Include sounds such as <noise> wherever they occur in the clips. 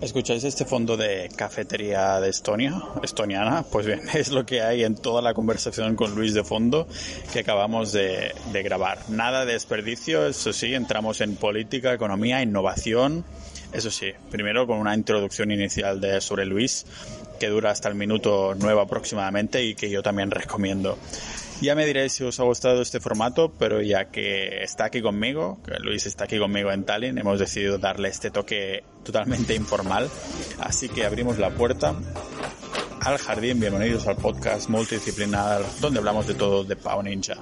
¿Escucháis este fondo de cafetería de Estonia, estoniana? Pues bien, <laughs> es lo que hay en toda la conversación con Luis de fondo que acabamos de, grabar. Nada de desperdicio, eso sí, entramos en política, economía, innovación. Eso sí, primero con una introducción inicial de sobre Luis que dura hasta el minuto 9 aproximadamente y que yo también recomiendo. Ya me diréis si os ha gustado este formato, pero ya que está aquí conmigo, que Luis está aquí conmigo en Tallinn, hemos decidido darle este toque totalmente informal. Así que abrimos la puerta al jardín. Bienvenidos al podcast multidisciplinar donde hablamos de todo de Pau Ninja.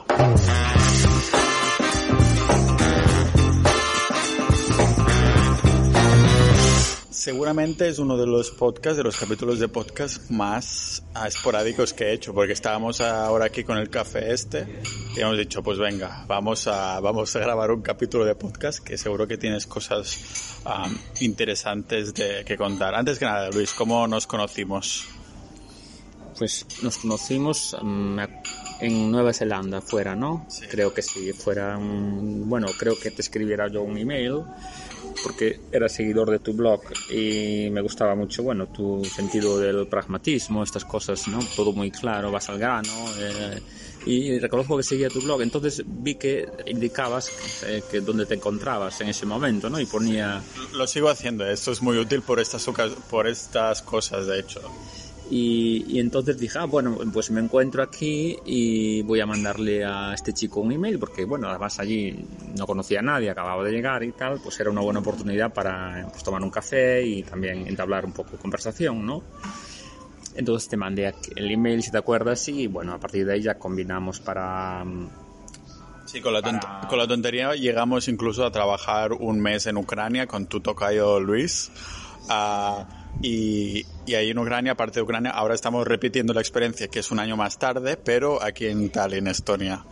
Seguramente es uno de los podcasts, de los capítulos de podcast más esporádicos que he hecho, porque estábamos ahora aquí con el café este y hemos dicho, pues venga, vamos a, vamos a grabar un capítulo de podcast que seguro que tienes cosas um, interesantes de que contar. Antes que nada, Luis, ¿cómo nos conocimos? Pues nos conocimos um, en Nueva Zelanda, fuera, ¿no? Sí. Creo que sí, fuera un... Bueno, creo que te escribiera yo un email porque era seguidor de tu blog y me gustaba mucho, bueno, tu sentido del pragmatismo, estas cosas, ¿no? Todo muy claro, vas al grano. Eh, y reconozco que seguía tu blog, entonces vi que indicabas eh, que dónde te encontrabas en ese momento, ¿no? Y ponía... Lo sigo haciendo, esto es muy útil por estas, por estas cosas, de hecho. Y, y entonces dije, ah, bueno, pues me encuentro aquí y voy a mandarle a este chico un email, porque bueno, además allí no conocía a nadie, acababa de llegar y tal, pues era una buena oportunidad para pues, tomar un café y también entablar un poco de conversación, ¿no? Entonces te mandé el email, si te acuerdas, y bueno, a partir de ahí ya combinamos para... mm, Sí, con la, Para- con la tontería llegamos incluso a trabajar un mes en Ucrania con tu tocayo Luis. Ah, y, y ahí en Ucrania, aparte de Ucrania, ahora estamos repitiendo la experiencia que es un año más tarde, pero aquí en Tallinn, Estonia.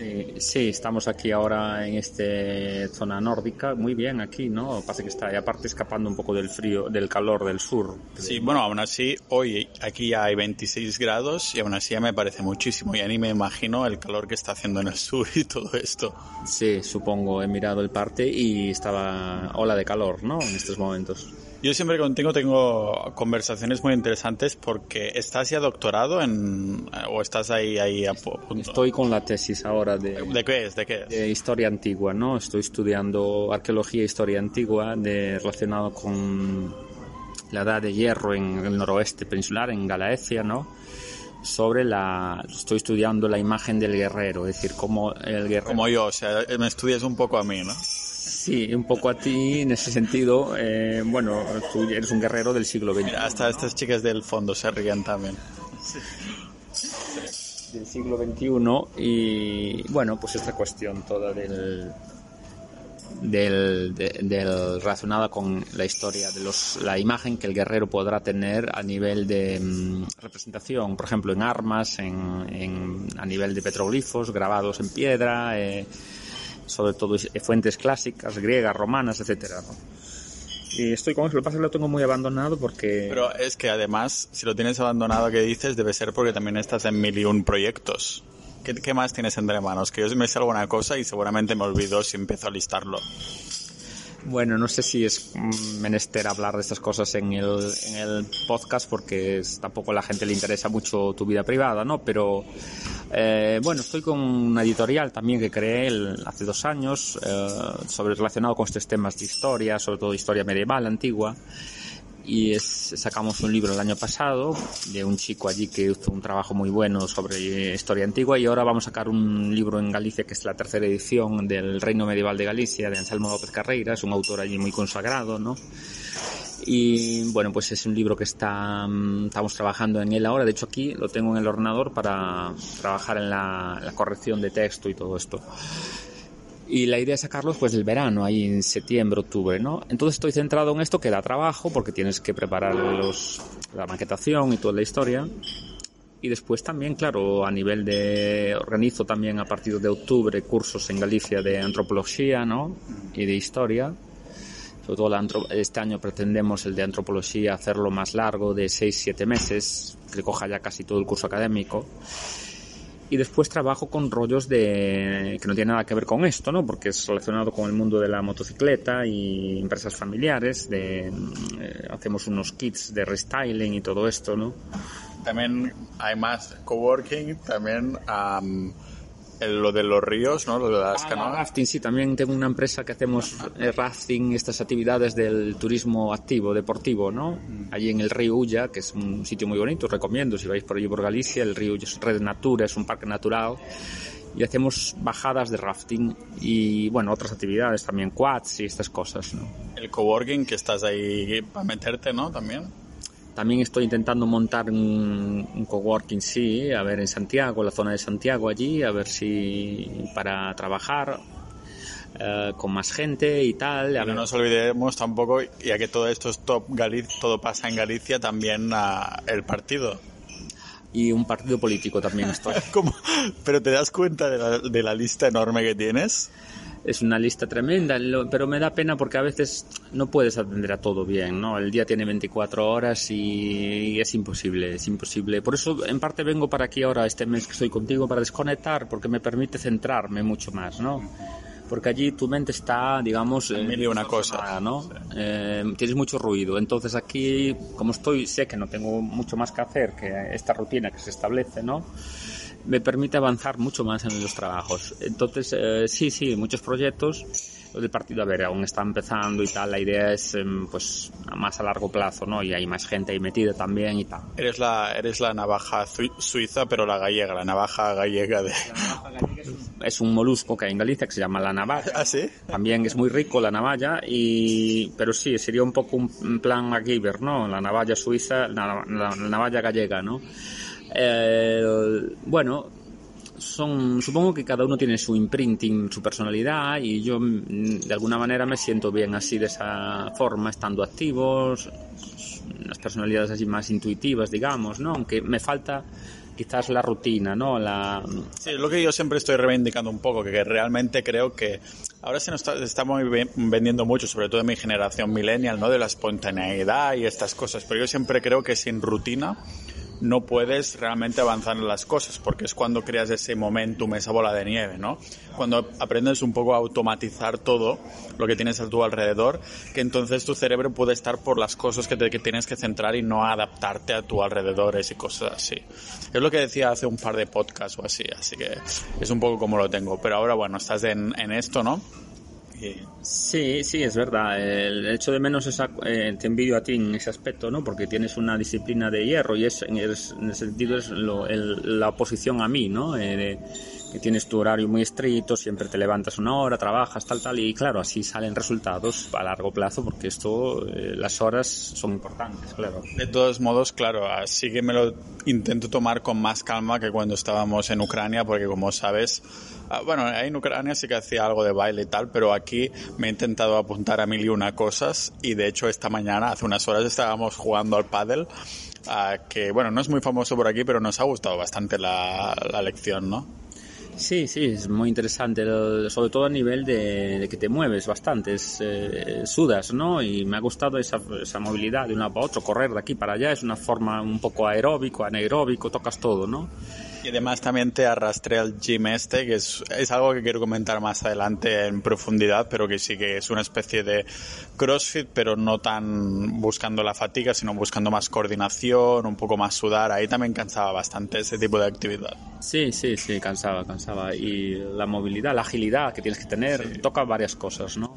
Sí, sí, estamos aquí ahora en esta zona nórdica, muy bien aquí, ¿no? Pasa que está, y aparte escapando un poco del frío, del calor del sur. Sí, bueno, aún así, hoy aquí ya hay 26 grados y aún así ya me parece muchísimo. Ya ni me imagino el calor que está haciendo en el sur y todo esto. Sí, supongo, he mirado el parte y estaba ola de calor, ¿no? En estos momentos. Yo siempre contigo tengo conversaciones muy interesantes porque estás ya doctorado en, o estás ahí, ahí a pu- punto. Estoy con la tesis ahora de, ¿De qué es? ¿De qué es? de historia antigua, ¿no? Estoy estudiando arqueología e historia antigua de, relacionado con la edad de hierro en el noroeste peninsular, en Galaecia, ¿no? Sobre la... Estoy estudiando la imagen del guerrero, es decir, cómo el guerrero... Como yo, o sea, me estudias un poco a mí, ¿no? Sí, un poco a ti en ese sentido. eh, bueno, tú eres un guerrero del siglo XX. Mira, hasta estas chicas del fondo se ríen también. del siglo XXI y bueno pues esta cuestión toda del del, de- del relacionada con la historia de los la imagen que el guerrero podrá tener a nivel de mm, representación por ejemplo en armas en, en- a nivel de petroglifos grabados en piedra eh, sobre todo eh, fuentes clásicas griegas romanas etcétera y estoy con eso lo que pasa es que lo tengo muy abandonado porque Pero es que además, si lo tienes abandonado que dices, debe ser porque también estás en mil y un proyectos. ¿Qué, qué más tienes entre manos? Que yo me sé alguna cosa y seguramente me olvido si empiezo a listarlo. Bueno, no sé si es menester hablar de estas cosas en el, podcast porque es- tampoco a la gente le interesa mucho tu vida privada, ¿no? Pero eh, bueno, estoy con una editorial también que creé hace dos años eh, sobre relacionado con estos temas de historia, sobre todo historia medieval, antigua. Y es- sacamos un libro el año pasado de un chico allí que hizo un trabajo muy bueno sobre historia antigua y ahora vamos a sacar un libro en Galicia que es la tercera edición del Reino Medieval de Galicia de Anselmo López Carreira, es un autor allí muy consagrado, ¿no? Y bueno, pues es un libro que está, mm, estamos trabajando en él ahora. De hecho, aquí lo tengo en el ordenador para trabajar en la, la corrección de texto y todo esto. Y la idea es sacarlos pues del verano, ahí en septiembre, octubre, ¿no? Entonces estoy centrado en esto que da trabajo porque tienes que preparar los, la maquetación y toda la historia. Y después también, claro, a nivel de... Organizo también a partir de octubre cursos en Galicia de antropología, ¿no? Y de historia. Sobre todo la este año pretendemos el de antropología hacerlo más largo, de 6-7 meses, que coja ya casi todo el curso académico. Y después trabajo con rollos de que no tiene nada que ver con esto, ¿no? Porque es relacionado con el mundo de la motocicleta y empresas familiares, de eh, hacemos unos kits de restyling y todo esto, ¿no? También hay más coworking, también lo de los ríos, ¿no? Lo de las Ah, canoas. rafting, sí, también tengo una empresa que hacemos eh, rafting, estas actividades del turismo activo, deportivo, ¿no? Allí en el río Ulla, que es un sitio muy bonito, os recomiendo, si vais por allí por Galicia, el río Ulla es Red Natura, es un parque natural, y hacemos bajadas de rafting y, bueno, otras actividades también, quads y estas cosas, ¿no? El coworking, que estás ahí para meterte, ¿no? También. También estoy intentando montar un, un coworking, sí, a ver en Santiago, la zona de Santiago allí, a ver si para trabajar eh, con más gente y tal. a no nos olvidemos tampoco, ya que todo esto es top Galicia, todo pasa en Galicia, también ah, el partido. y un partido político también estoy. <laughs> ¿Cómo? Pero te das cuenta de la, de la lista enorme que tienes. Es una lista tremenda, pero me da pena porque a veces no puedes atender a todo bien, ¿no? El día tiene 24 horas y, es imposible, es imposible. Por eso, en parte, vengo para aquí ahora, este mes que estoy contigo, para desconectar, porque me permite centrarme mucho más, ¿no? Porque allí tu mente está, digamos... En mil y una cosas. distorsionada, ¿no? Eh, tienes mucho ruido. Entonces aquí, como estoy, sé que no tengo mucho más que hacer que esta rutina que se establece, ¿no? Me permite avanzar mucho más en los trabajos. Entonces, eh, sí, sí, muchos proyectos. Lo del partido, a ver, aún está empezando y tal. La idea es, em, pues, a más a largo plazo, ¿no? Y hay más gente ahí metida también y tal. Eres la, eres la navaja sui- suiza, pero la gallega, la navaja gallega de... <laughs> Es un molusco que hay en Galicia que se llama la navaja. ¿Ah, sí? También es muy rico la navalla, y, pero sí, sería un poco un plan MacGyver, ¿no? La navalla suiza, la, la- la navalla gallega, ¿no? Eh, bueno, son, supongo que cada uno tiene su imprinting, su personalidad, y yo mm, de alguna manera me siento bien así, de esa forma, estando activos, unas personalidades así más intuitivas, digamos, ¿no? Aunque me falta quizás la rutina, ¿no? La, Sí, es lo que yo siempre estoy reivindicando un poco, que, realmente creo que ahora se nos está, bien- vendiendo mucho, sobre todo en mi generación millennial, ¿no? De la espontaneidad y estas cosas, pero yo siempre creo que sin rutina no puedes realmente avanzar en las cosas, porque es cuando creas ese momentum, esa bola de nieve, ¿no? Cuando aprendes un poco a automatizar todo lo que tienes a tu alrededor, que entonces tu cerebro puede estar por las cosas que, tienes que centrar y no adaptarte a tu alrededores y cosas así. Es lo que decía hace un par de podcasts o así, así que es un poco como lo tengo. Pero ahora, bueno, estás en esto, ¿no? Sí, sí, es verdad. El hecho de menos esa, eh, te envidio a ti en ese aspecto, ¿no? Porque tienes una disciplina de hierro y es, es- en ese sentido es lo- el- la oposición a mí, ¿no? Eh, que tienes tu horario muy estricto, siempre te levantas una hora, trabajas, tal, tal, y claro, así salen resultados a largo plazo porque esto, eh, las horas son importantes, claro. De todos modos, claro, así que me lo intento tomar con más calma que cuando estábamos en Ucrania, porque como sabes, ah, bueno, ahí en Ucrania sí que hacía algo de baile y tal, pero aquí me he intentado apuntar a mil y una cosas y de hecho esta mañana, hace unas horas, estábamos jugando al pádel, ah, que bueno, no es muy famoso por aquí, pero nos ha gustado bastante la, la lección, ¿no? Sí, sí, es muy interesante, sobre todo a nivel de, de que te mueves bastante, es, eh, sudas, ¿no? Y me ha gustado esa, esa movilidad de un lado para otro, correr de aquí para allá, es una forma un poco aeróbico, anaeróbico, tocas todo, ¿no? Y además también te arrastré al gym este, que es, es algo que quiero comentar más adelante en profundidad, pero que sí que es una especie de CrossFit, pero no tan buscando la fatiga, sino buscando más coordinación, un poco más sudar. Ahí también cansaba bastante ese tipo de actividad. Sí, sí, sí, cansaba, cansaba. Y la movilidad, la agilidad que tienes que tener, toca varias cosas, ¿no?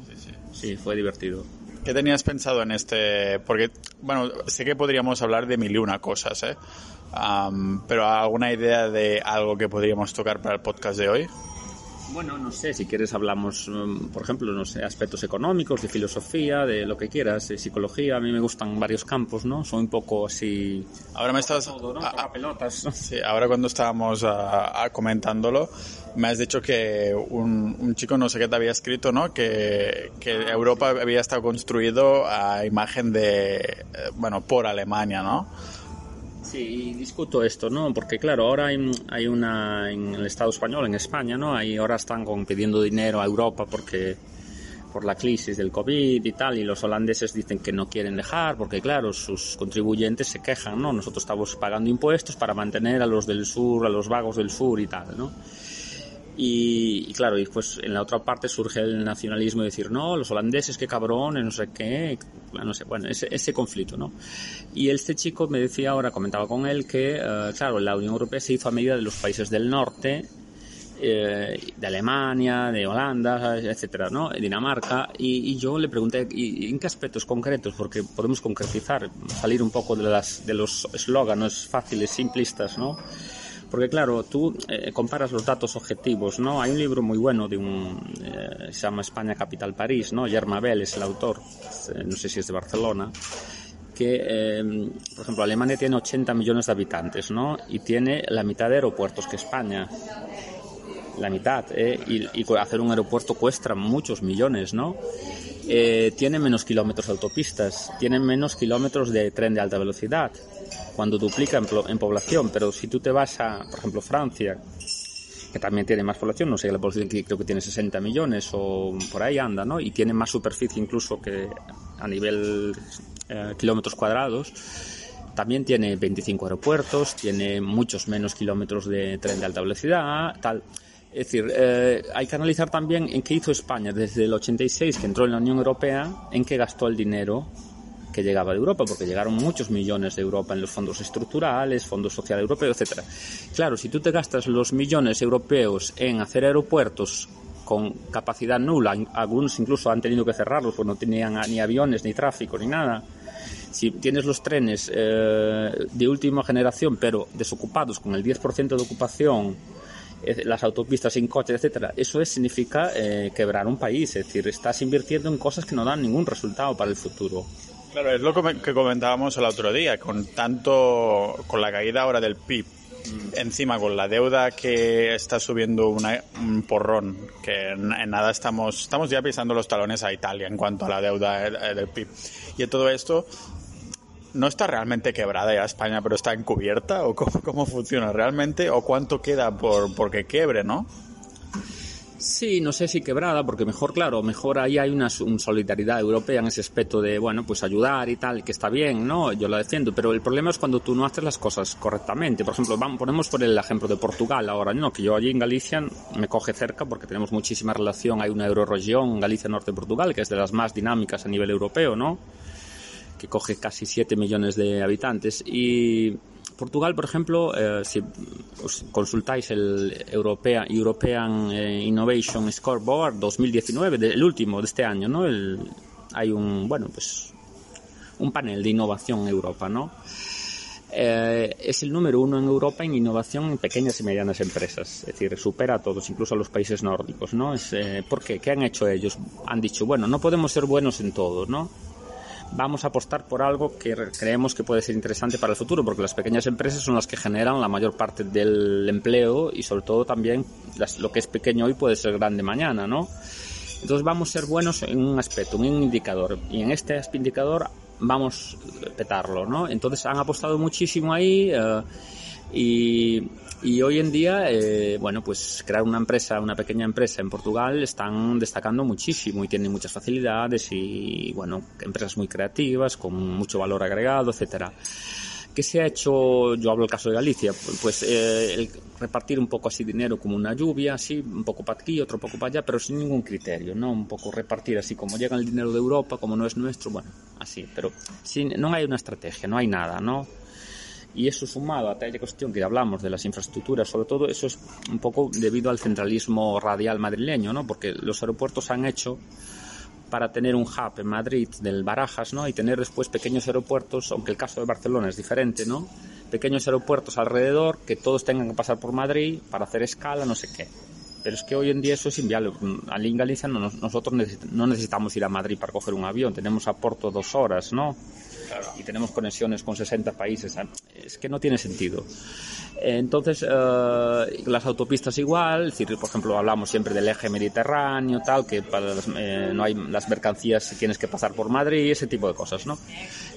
Sí, fue divertido. ¿Qué tenías pensado en este? Porque, bueno, sé que podríamos hablar de mil y una cosas, ¿eh? Am, pero ¿alguna idea de algo que podríamos tocar para el podcast de hoy? Bueno, no sé, si quieres hablamos, mm, por ejemplo, no sé, aspectos económicos, de filosofía, de lo que quieras, de psicología. A mí me gustan varios campos, ¿no? Soy un poco así... Ahora me estás... Todo, ¿no? ah, Toca pelotas. Sí, ahora cuando estábamos ah, ah, comentándolo, me has dicho que un, un chico, no sé qué te había escrito, ¿no? Que, que Europa había estado construido a imagen de, eh, bueno, por Alemania, ¿no? Sí, y discuto esto, ¿no? Porque claro, ahora hay, hay una en el Estado español, en España, ¿no? Ahí ahora están con- pidiendo dinero a Europa porque por la crisis del COVID y tal, y los holandeses dicen que no quieren dejar, porque claro, sus contribuyentes se quejan, ¿no? Nosotros estamos pagando impuestos para mantener a los del sur, a los vagos del sur y tal, ¿no? Y, claro, y después en la otra parte surge el nacionalismo de decir, no, los holandeses, qué cabrones, no sé qué, no sé, bueno, ese, ese conflicto, ¿no? Y este chico me decía ahora, comentaba con él, que, eh, claro, la Unión Europea se hizo a medida de los países del norte, eh, de Alemania, de Holanda, etcétera, ¿no? Dinamarca. Y, yo le pregunté, ¿y en qué aspectos concretos? Porque podemos concretizar, salir un poco de, las, de los eslóganos fáciles, simplistas, ¿no? Porque claro, tú eh, comparas los datos objetivos, ¿no? Hay un libro muy bueno de un, eh, se llama España Capital París, ¿no? Yermabel es el autor, eh, no sé si es de Barcelona, que, por ejemplo, Alemania tiene 80 millones de habitantes, ¿no? Y tiene la mitad de aeropuertos que España. La mitad, ¿eh? y, hacer un aeropuerto cuesta muchos millones, ¿no? eh, tiene menos kilómetros de autopistas, tiene menos kilómetros de tren de alta velocidad, cuando duplica en, población, pero si tú te vas a, por ejemplo, Francia, que también tiene más población, no sé, la población creo que tiene 60 millones o por ahí anda, ¿no? Y tiene más superficie incluso que a nivel eh, kilómetros cuadrados. También tiene 25 aeropuertos, tiene muchos menos kilómetros de tren de alta velocidad, tal. Es decir, eh, hay que analizar también en qué hizo España desde el 86 que entró en la Unión Europea, en qué gastó el dinero que llegaba de Europa, porque llegaron muchos millones de Europa en los fondos estructurales, fondos social europeo, etcétera. Claro, si tú te gastas los millones europeos en hacer aeropuertos con capacidad nula, algunos incluso han tenido que cerrarlos porque no tenían ni aviones, ni tráfico, ni nada. Si tienes los trenes eh, de última generación, pero desocupados, con el 10% de ocupación, las autopistas sin coches, etcétera, eso es, significa eh, quebrar un país, es decir, estás invirtiendo en cosas que no dan ningún resultado para el futuro. Claro, es lo que comentábamos el otro día, con tanto, con la caída ahora del PIB, encima con la deuda que está subiendo un porrón, que en, nada estamos, estamos ya pisando los talones a Italia en cuanto a la deuda eh, del PIB. Y todo esto, ¿No está realmente quebrada ya España, pero está encubierta? ¿O cómo, funciona realmente? ¿O cuánto queda por porque quiebre, no? Sí, no sé si quebrada, porque mejor, claro, mejor ahí hay una, solidaridad europea en ese aspecto de, bueno, pues ayudar y tal, que está bien, ¿no? Yo lo defiendo, pero el problema es cuando tú no haces las cosas correctamente. Por ejemplo, vamos, ponemos por el ejemplo de Portugal ahora, ¿no? Que yo allí en Galicia me coge cerca porque tenemos muchísima relación, hay una euroregión, Galicia Norte Portugal, que es de las más dinámicas a nivel europeo, ¿no? Que coge casi 7 millones de habitantes. Y Portugal, por ejemplo, eh, si os consultáis el Europea, European eh, Innovation Scoreboard 2019, el último de este año, ¿no? El, hay un, bueno, pues un panel de innovación en Europa, ¿no? Eh, es el número uno en Europa en innovación en pequeñas y medianas empresas, es decir, supera a todos, incluso a los países nórdicos, ¿no? Es, ¿Por qué? ¿Qué han hecho ellos? Han dicho, bueno, no podemos ser buenos en todo, ¿no? Vamos a apostar por algo que creemos que puede ser interesante para el futuro, porque las pequeñas empresas son las que generan la mayor parte del empleo y sobre todo también lo que es pequeño hoy puede ser grande mañana, ¿no? Entonces vamos a ser buenos en un aspecto, en un indicador, y en este indicador vamos a petarlo, ¿no? Entonces han apostado muchísimo ahí eh, y y hoy en día, eh, bueno, pues crear una empresa, una pequeña empresa en Portugal están destacando muchísimo y tienen muchas facilidades y, bueno, empresas muy creativas, con mucho valor agregado, etcétera. ¿Qué se ha hecho? Yo hablo del caso de Galicia, pues eh, el repartir un poco así dinero como una lluvia, así, un poco para aquí, otro poco para allá, pero sin ningún criterio, ¿no? Un poco repartir así como llega el dinero de Europa, como no es nuestro, bueno, así, pero sin, no hay una estrategia, no hay nada, ¿no? Y eso sumado a aquella cuestión que hablamos de las infraestructuras, sobre todo eso es un poco debido al centralismo radial madrileño, ¿no? Porque los aeropuertos han hecho para tener un hub en Madrid del Barajas, ¿no? Y tener después pequeños aeropuertos, aunque el caso de Barcelona es diferente, ¿no? Pequeños aeropuertos alrededor que todos tengan que pasar por Madrid para hacer escala, no sé qué. Pero es que hoy en día eso es inviable. En Galicia nosotros no necesitamos ir a Madrid para coger un avión, tenemos a Porto dos horas, ¿no? Y tenemos conexiones con 60 países. Es que no tiene sentido. Entonces, eh, las autopistas igual, por ejemplo, hablamos siempre del eje mediterráneo, tal, que para eh, no hay las mercancías tienes que pasar por Madrid, ese tipo de cosas, ¿no?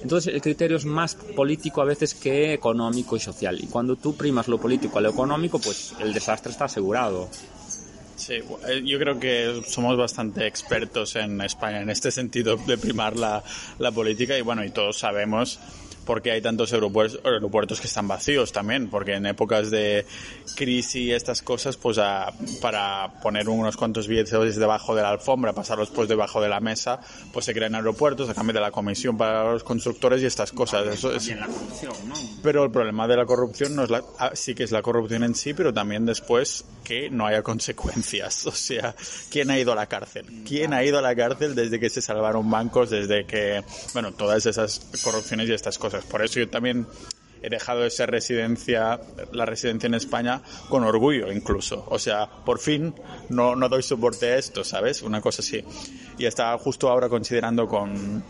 Entonces, el criterio es más político a veces que económico y social. Y cuando tú primas lo político a lo económico, pues el desastre está asegurado. Sí, eh, yo creo que somos bastante expertos en España en este sentido de primar la, la política y bueno, y todos sabemos porque hay tantos aeropuertos, aeropuertos que están vacíos también, porque en épocas de crisis y estas cosas, pues para poner unos cuantos billetes debajo de la alfombra, pasarlos pues debajo de la mesa, pues se crean aeropuertos a cambio de la comisión para los constructores y estas cosas. Eso es... la corrupción, ¿no? Pero el problema de la corrupción no es la, ah, sí que es la corrupción en sí, pero también después que no haya consecuencias. <laughs> O sea, ¿quién ha ido a la cárcel? ¿Quién ha ido a la cárcel desde que se salvaron bancos, desde que, bueno, todas esas corrupciones y estas cosas? Por eso yo también he dejado de ser residencia, la residencia en España con orgullo incluso. O sea, por fin no, no doy soporte a esto, ¿sabes? Una cosa así. Y estaba justo ahora considerando con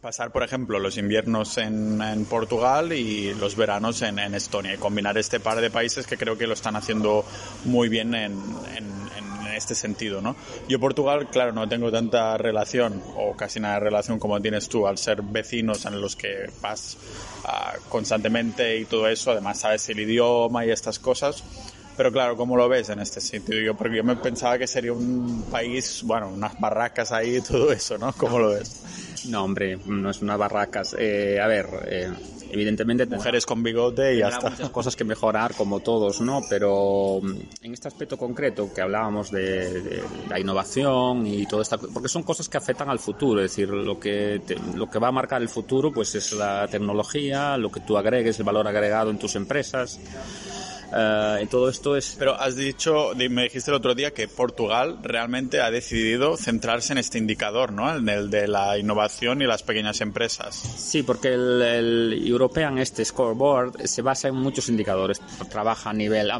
pasar, por ejemplo, los inviernos en, en Portugal y los veranos en, en, Estonia y combinar este par de países que creo que lo están haciendo muy bien en, en este sentido, ¿no? Yo Portugal, claro, no tengo tanta relación o casi nada de relación como tienes tú al ser vecinos en los que vas uh, constantemente y todo eso, además sabes el idioma y estas cosas. Pero claro, ¿cómo lo ves en este sentido? Yo, porque yo me pensaba que sería un país, bueno, unas barracas ahí y todo eso, ¿no? ¿Cómo lo ves? No, hombre, no es unas barracas. Eh, a ver, eh, evidentemente mujeres con bigote y ya está. muchas cosas que mejorar como todos no pero mm, en este aspecto concreto que hablábamos de, la innovación y todo esto porque son cosas que afectan al futuro es decir lo que lo que va a marcar el futuro pues es la tecnología lo que tú agregues el valor agregado en tus empresas Uh, todo esto es... Pero has dicho, me dijiste el otro día que Portugal realmente ha decidido centrarse en este indicador, ¿no? En el de la innovación y las pequeñas empresas. Sí, porque el, el European este Scoreboard se basa en muchos indicadores. Trabaja a nivel,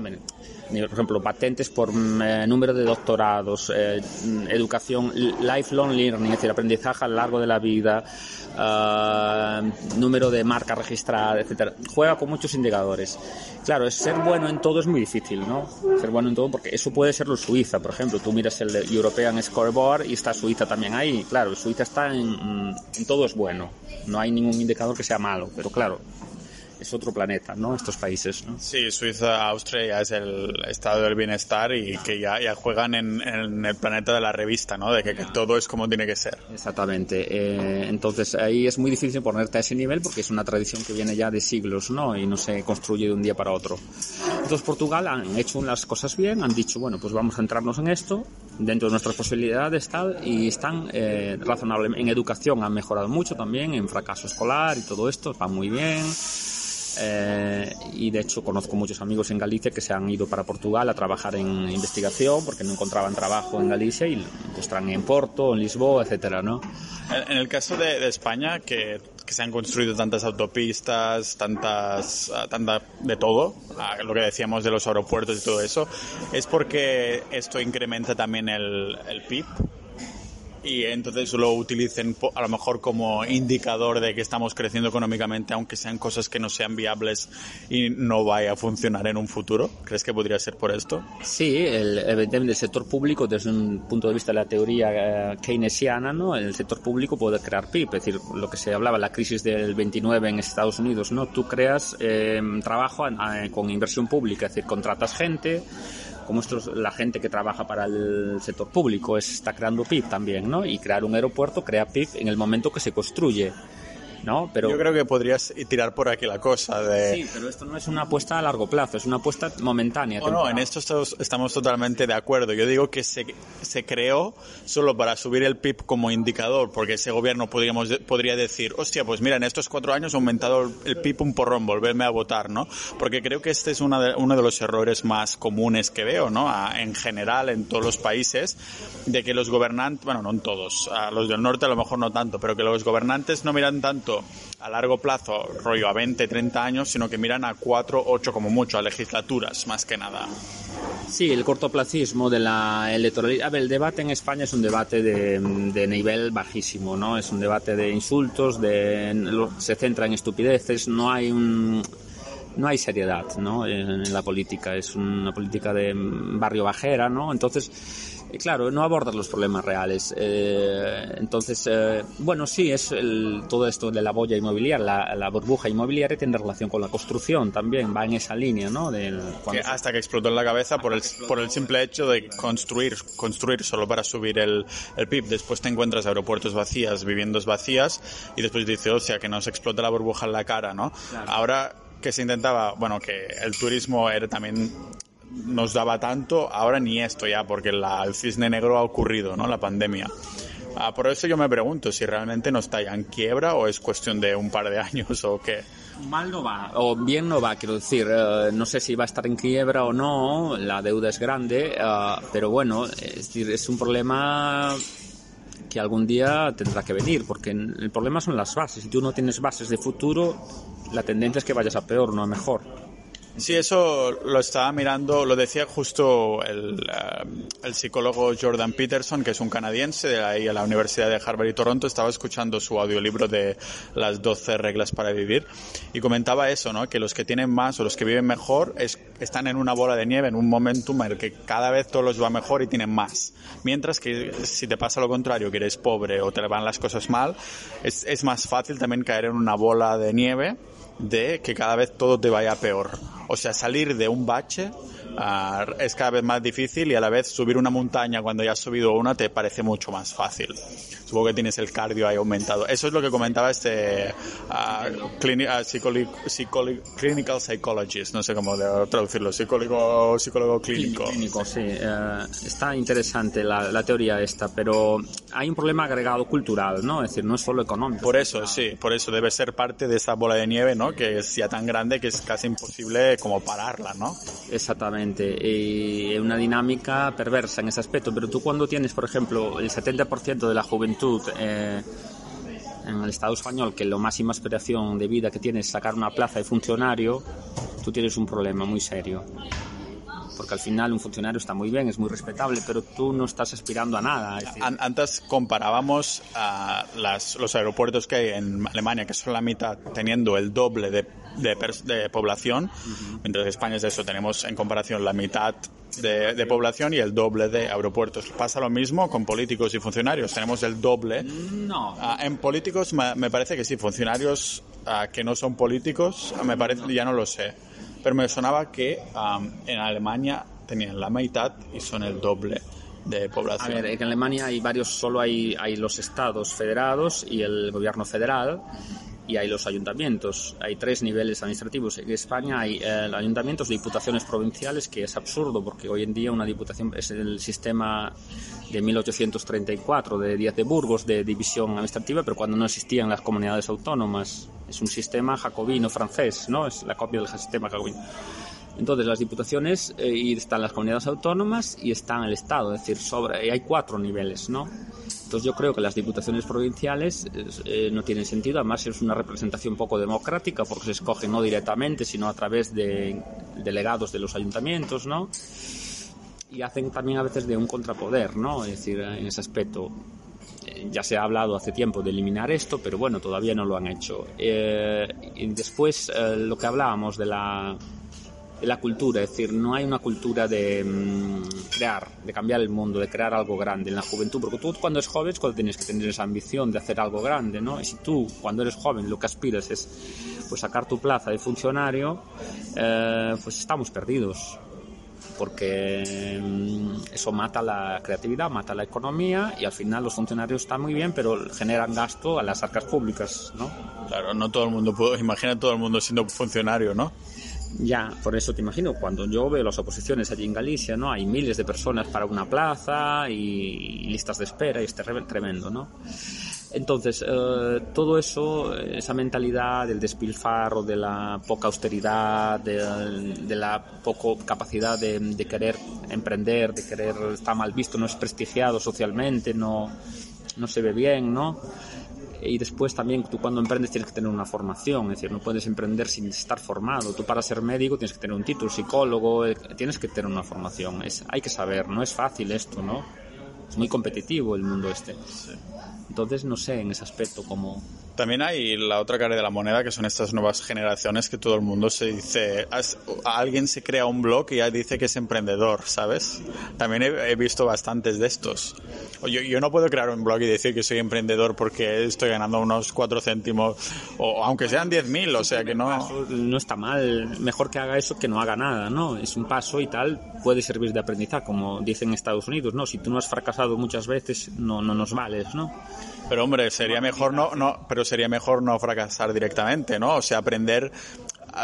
por ejemplo, patentes por eh, número de doctorados, eh, educación, lifelong learning, es decir, aprendizaje a lo largo de la vida, eh, número de marcas registradas, etcétera. Juega con muchos indicadores. Claro, ser bueno en todo es muy difícil, ¿no? Ser bueno en todo porque eso puede ser lo Suiza, por ejemplo. Tú miras el European Scoreboard y está Suiza también ahí. Claro, Suiza está en todo es bueno. No hay ningún indicador que sea malo, pero claro, es otro planeta, ¿no? Estos países, ¿no? Sí, Suiza, Austria ya es el estado del bienestar y que ya, ya juegan en, en el planeta de la revista, ¿no? De que, que todo es como tiene que ser. Exactamente. Eh, entonces ahí es muy difícil ponerte a ese nivel porque es una tradición que viene ya de siglos, ¿no? Y no se construye de un día para otro. Entonces Portugal han hecho las cosas bien, han dicho, bueno, pues vamos a centrarnos en esto, dentro de nuestras posibilidades tal, y están eh, razonablemente en educación han mejorado mucho también, en fracaso escolar y todo esto, va muy bien. Eh, y de hecho conozco muchos amigos en Galicia que se han ido para Portugal a trabajar en investigación porque no encontraban trabajo en Galicia y pues están en Porto, en Lisboa, etcétera, ¿no? En el caso de, España, que, se han construido tantas autopistas, tantas, ah, tanta de todo, ah, lo que decíamos de los aeropuertos y todo eso, es porque esto incrementa también el PIB y entonces lo utilicen a lo mejor como indicador de que estamos creciendo económicamente, aunque sean cosas que no sean viables y no vaya a funcionar en un futuro? ¿Crees que podría ser por esto? Sí, el, evidentemente el sector público, desde un punto de vista de la teoría eh, keynesiana, ¿no? el sector público puede crear PIB, es decir, lo que se hablaba, la crisis del 29 en Estados Unidos, ¿no? tú creas eh, trabajo con inversión pública, es decir, contratas gente, como esto es la gente que trabaja para el sector público está creando PIB también, ¿no? Y crear un aeropuerto crea PIB en el momento que se construye. ¿No? Pero... Yo creo que podrías tirar por aquí la cosa de... Sí, pero esto no es una apuesta a largo plazo, es una apuesta momentánea. No, no, en esto estamos, totalmente de acuerdo. Yo digo que se, se creó solo para subir el PIB como indicador, porque ese gobierno podríamos, podría decir, hostia, pues mira, en estos cuatro años ha aumentado el PIB un porrón, volverme a votar, ¿no? Porque creo que este es una de, uno de los errores más comunes que veo, ¿no? A, en general, en todos los países, de que los gobernantes, bueno, no en todos, a los del norte a lo mejor no tanto, pero que los gobernantes no miran tanto a largo plazo, rollo a 20, 30 años, sino que miran a 4, 8 como mucho, a legislaturas, más que nada. Sí, el cortoplacismo de la electoralidad. A ver, el debate en España es un debate de, de nivel bajísimo, ¿no? Es un debate de insultos, de, se centra en estupideces, no hay un no hay seriedad ¿no? en la política, es una política de barrio bajera, ¿no? Entonces, claro, no abordas los problemas reales. Eh, entonces, eh, bueno, sí, es el, todo esto de la boya inmobiliaria, la, la, burbuja inmobiliaria tiene relación con la construcción también, va en esa línea, ¿no? Del, que hasta que explotó en la cabeza por el, por el simple hecho de construir, construir solo para subir el, el PIB. Después te encuentras aeropuertos vacías, viviendas vacías, y después dices, o sea, que nos explota la burbuja en la cara, ¿no? Claro. Ahora que se intentaba, bueno, que el turismo era también nos daba tanto, ahora ni esto ya, porque el cisne negro ha ocurrido, ¿no? La pandemia. Ah, por eso yo me pregunto si realmente no está ya en quiebra o es cuestión de un par de <laughs> años o qué. Mal no va, o bien no va, quiero decir, eh, no sé si va a estar en quiebra o no, la deuda es grande, eh, pero bueno, es decir, es un problema que algún día tendrá que venir, porque el problema son las bases. Si tú no tienes bases de futuro, la tendencia es que vayas a peor, no a mejor. Sí, eso lo estaba mirando, lo decía justo el, uh, el, psicólogo Jordan Peterson, que es un canadiense de ahí a la Universidad de Harvard y Toronto, estaba escuchando su audiolibro de las 12 reglas para vivir y comentaba eso, ¿no? que los que tienen más o los que viven mejor es, están en una bola de nieve, en un momentum en el que cada vez todo los va mejor y tienen más. Mientras que si te pasa lo contrario, que eres pobre o te van las cosas mal, es más fácil también caer en una bola de nieve de que cada vez todo te vaya peor. O sea, salir de un bache uh, es cada vez más difícil y a la vez subir una montaña cuando ya has subido una te parece mucho más fácil. Supongo que tienes el cardio ahí aumentado. Eso es lo que comentaba este uh, clini uh, psicoli psicoli clinical psychologist, no sé cómo traducirlo, psicólogo, psicólogo clínico. Clínico, sí. Uh, está interesante la, la, teoría esta, pero hay un problema agregado cultural, ¿no? Es decir, no es solo económico. Por eso, sí, por eso debe ser parte de esa bola de nieve, ¿no? Que es ya tan grande que es casi imposible como pararla, ¿no? Exactamente. Y una dinámica perversa en ese aspecto, pero tú cuando tienes, por ejemplo, el 70% de la juventud eh, en el Estado español que la máxima aspiración de vida que tienes es sacar una plaza de funcionario, tú tienes un problema muy serio. Porque al final un funcionario está muy bien, es muy respetable, pero tú no estás aspirando a nada. Es decir... Antes comparábamos a las, los aeropuertos que hay en Alemania, que son la mitad, teniendo el doble de, de, de población, uh -huh. mientras en España es eso, tenemos en comparación la mitad de, de, población y el doble de aeropuertos. ¿Pasa lo mismo con políticos y funcionarios? Tenemos el doble. No. Uh, en políticos me, me, parece que sí, funcionarios uh, que no son políticos, me parece, ya no lo sé. Pero me sonaba que um, en Alemania tenían la mitad y son el doble de población. A ver, en Alemania hay varios, solo hay, hay los estados federados y el gobierno federal y hay los ayuntamientos. Hay tres niveles administrativos. En España hay eh, ayuntamientos, diputaciones provinciales, que es absurdo porque hoy en día una diputación es el sistema de 1834 de Díaz de Burgos de división administrativa, pero cuando no existían las comunidades autónomas. Es un sistema jacobino francés, ¿no? Es la copia del sistema jacobino. Entonces, las diputaciones eh, y están las comunidades autónomas y están el Estado, es decir, sobre, hay cuatro niveles, ¿no? Entonces, yo creo que las diputaciones provinciales eh, no tienen sentido, además es una representación poco democrática porque se escoge no directamente, sino a través de delegados de los ayuntamientos, ¿no? Y hacen también a veces de un contrapoder, ¿no? Es decir, en ese aspecto eh, ya se ha hablado hace tiempo de eliminar esto, pero bueno, todavía no lo han hecho. Eh, después, eh, lo que hablábamos de la la cultura, es decir, no hay una cultura de mmm, crear, de cambiar el mundo, de crear algo grande en la juventud, porque tú cuando eres joven es cuando tienes que tener esa ambición de hacer algo grande, ¿no? Y si tú cuando eres joven lo que aspiras es pues sacar tu plaza de funcionario, eh, pues estamos perdidos porque mm, eso mata la creatividad, mata la economía y al final los funcionarios están muy bien, pero generan gasto a las arcas públicas, ¿no? Claro, no todo el mundo puede, imagina todo el mundo siendo funcionario, ¿no? Ya, por eso te imagino, cuando yo veo las oposiciones allí en Galicia, ¿no? Hay miles de personas para una plaza y listas de espera y es tremendo, ¿no? Entonces, eh, todo eso, esa mentalidad del despilfarro, de la poca austeridad, de, la poca capacidad de, de, querer emprender, de querer, está mal visto, no es prestigiado socialmente, no, no se ve bien, ¿no? Y después también tú cuando emprendes tienes que tener una formación, es decir, no puedes emprender sin estar formado. Tú para ser médico tienes que tener un título, psicólogo, eh, tienes que tener una formación. Es, hay que saber, no es fácil esto, ¿no? Es muy competitivo el mundo este. Entonces no sé en ese aspecto cómo, También hay la otra cara de la moneda, que son estas nuevas generaciones que todo el mundo se dice, alguien se crea un blog y ya dice que es emprendedor, ¿sabes? También he, visto bastantes de estos. Yo, no puedo crear un blog y decir que soy emprendedor porque estoy ganando unos 4 céntimos, o aunque sean 10.000, o sea que no... No está mal, mejor que haga eso que no haga nada, ¿no? Es un paso y tal, puede servir de aprendizaje, como dicen en Estados Unidos, ¿no? Si tú no has fracasado muchas veces, no, no nos vales, ¿no? Pero hombre, sería mejor no, no, pero sería mejor no fracasar directamente, ¿no? O sea, aprender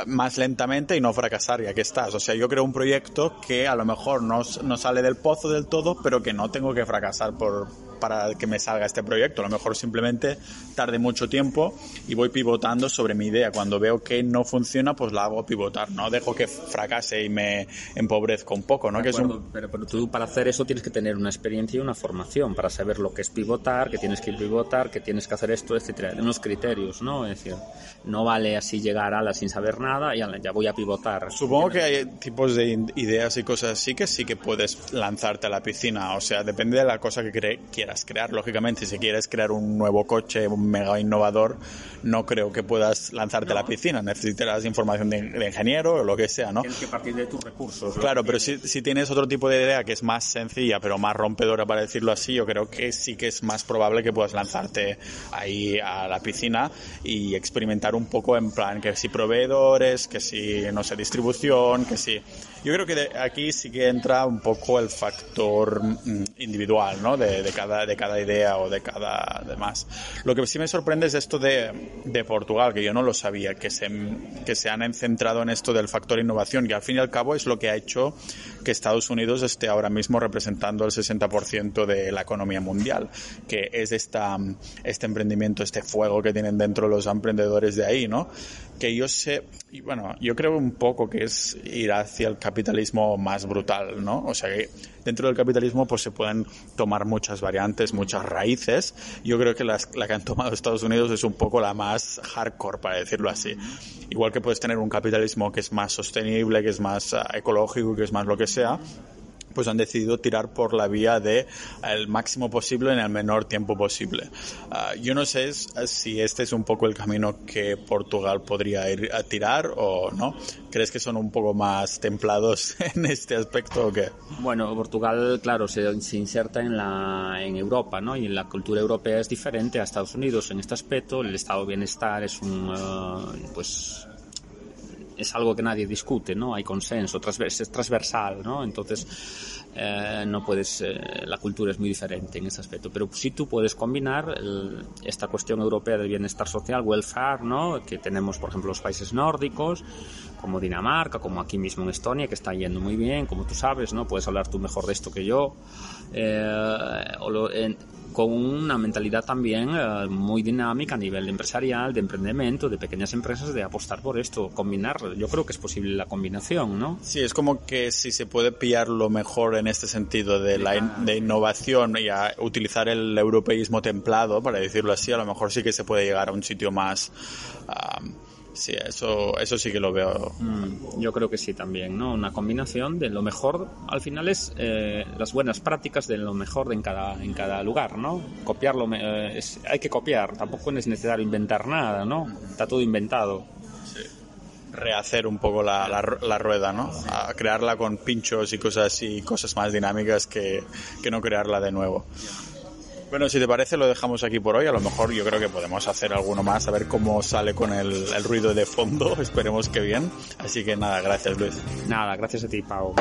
más lentamente y no fracasar ya que estás. O sea, yo creo un proyecto que a lo mejor no, no sale del pozo del todo, pero que no tengo que fracasar por, para que me salga este proyecto. A lo mejor simplemente tarde mucho tiempo y voy pivotando sobre mi idea. Cuando veo que no funciona, pues la hago pivotar. No dejo que fracase y me empobrezca un poco, ¿no? que es un... pero, pero, tú para hacer eso tienes que tener una experiencia y una formación para saber lo que es pivotar, que tienes que pivotar, que tienes que hacer esto, etcétera. Unos criterios, ¿no? Es decir, no vale así llegar a la sin saber nada y ya voy a pivotar. Supongo que hay tipos de ideas y cosas así que sí que puedes lanzarte a la piscina. O sea, depende de la cosa que quieras crear. Lógicamente, si quieres crear un nuevo coche, un mega innovador, no creo que puedas lanzarte a la piscina. Necesitarás información de, ingeniero o lo que sea, ¿no? Tienes que partir de tus recursos. Claro, pero si, si tienes otro tipo de idea que es más sencilla, pero más rompedora, para decirlo así, yo creo que sí que es más probable que puedas lanzarte ahí a la piscina y experimentar un poco en plan que si proveedores, que si, no sé, distribución, que si yo creo que aquí sí que entra un poco el factor mm, individual, ¿no? De, de, cada, de cada idea o de cada demás. Lo que sí me sorprende es esto de, de Portugal, que yo no lo sabía, que se, que se han centrado en esto del factor innovación, y al fin y al cabo es lo que ha hecho que Estados Unidos esté ahora mismo representando el 60% de la economía mundial, que es esta, este emprendimiento, este fuego que tienen dentro los emprendedores de ahí, ¿no? Que yo sé, y bueno, yo creo un poco que es ir hacia el capitalismo más brutal, ¿no? O sea que dentro del capitalismo pues se pueden tomar muchas variantes, muchas raíces. Yo creo que la que han tomado Estados Unidos es un poco la más hardcore, para decirlo así. Igual que puedes tener un capitalismo que es más sostenible, que es más uh, ecológico, que es más lo que sea pues han decidido tirar por la vía de el máximo posible en el menor tiempo posible. Uh, yo no sé si este es un poco el camino que Portugal podría ir a tirar o no. ¿Crees que son un poco más templados <laughs> en este aspecto o qué? Bueno, Portugal, claro, se, se inserta en, la, en Europa, ¿no? Y en la cultura europea es diferente a Estados Unidos en este aspecto. El estado de bienestar es un, uh, pues, es algo que nadie discute, ¿no? Hay consenso, es transversal, ¿no? Entonces, eh, no puedes, eh, la cultura es muy diferente en ese aspecto. Pero sí tú puedes combinar esta cuestión europea del bienestar social, welfare, ¿no? Que tenemos, por ejemplo, los países nórdicos, como Dinamarca, como aquí mismo en Estonia, que está yendo muy bien, como tú sabes, ¿no? Puedes hablar tú mejor de esto que yo. Eh, o lo, con una mentalidad también eh, muy dinámica a nivel empresarial, de emprendimiento, de pequeñas empresas, de apostar por esto, combinar. Yo creo que es posible la combinación, ¿no? Sí, es como que si se puede pillar lo mejor en este sentido de la de innovación y a utilizar el europeísmo templado, para decirlo así, a lo mejor sí que se puede llegar a un sitio más... Sí, eso, eso sí que lo veo. Mm, yo creo que sí también, ¿no? Una combinación de lo mejor, al final es eh, las buenas prácticas de lo mejor de en cada, en cada lugar, ¿no? Copiarlo, eh, hay que copiar, tampoco es necesario inventar nada, ¿no? Está todo inventado. Sí. Rehacer un poco la, la, rueda, ¿no? A crearla con pinchos y cosas así, cosas más dinámicas que, que no crearla de nuevo. Bueno, si te parece, lo dejamos aquí por hoy. A lo mejor yo creo que podemos hacer alguno más, a ver cómo sale con el, el ruido de fondo. <laughs> Esperemos que bien. Así que nada, gracias Luis. Nada, gracias a ti, Pau.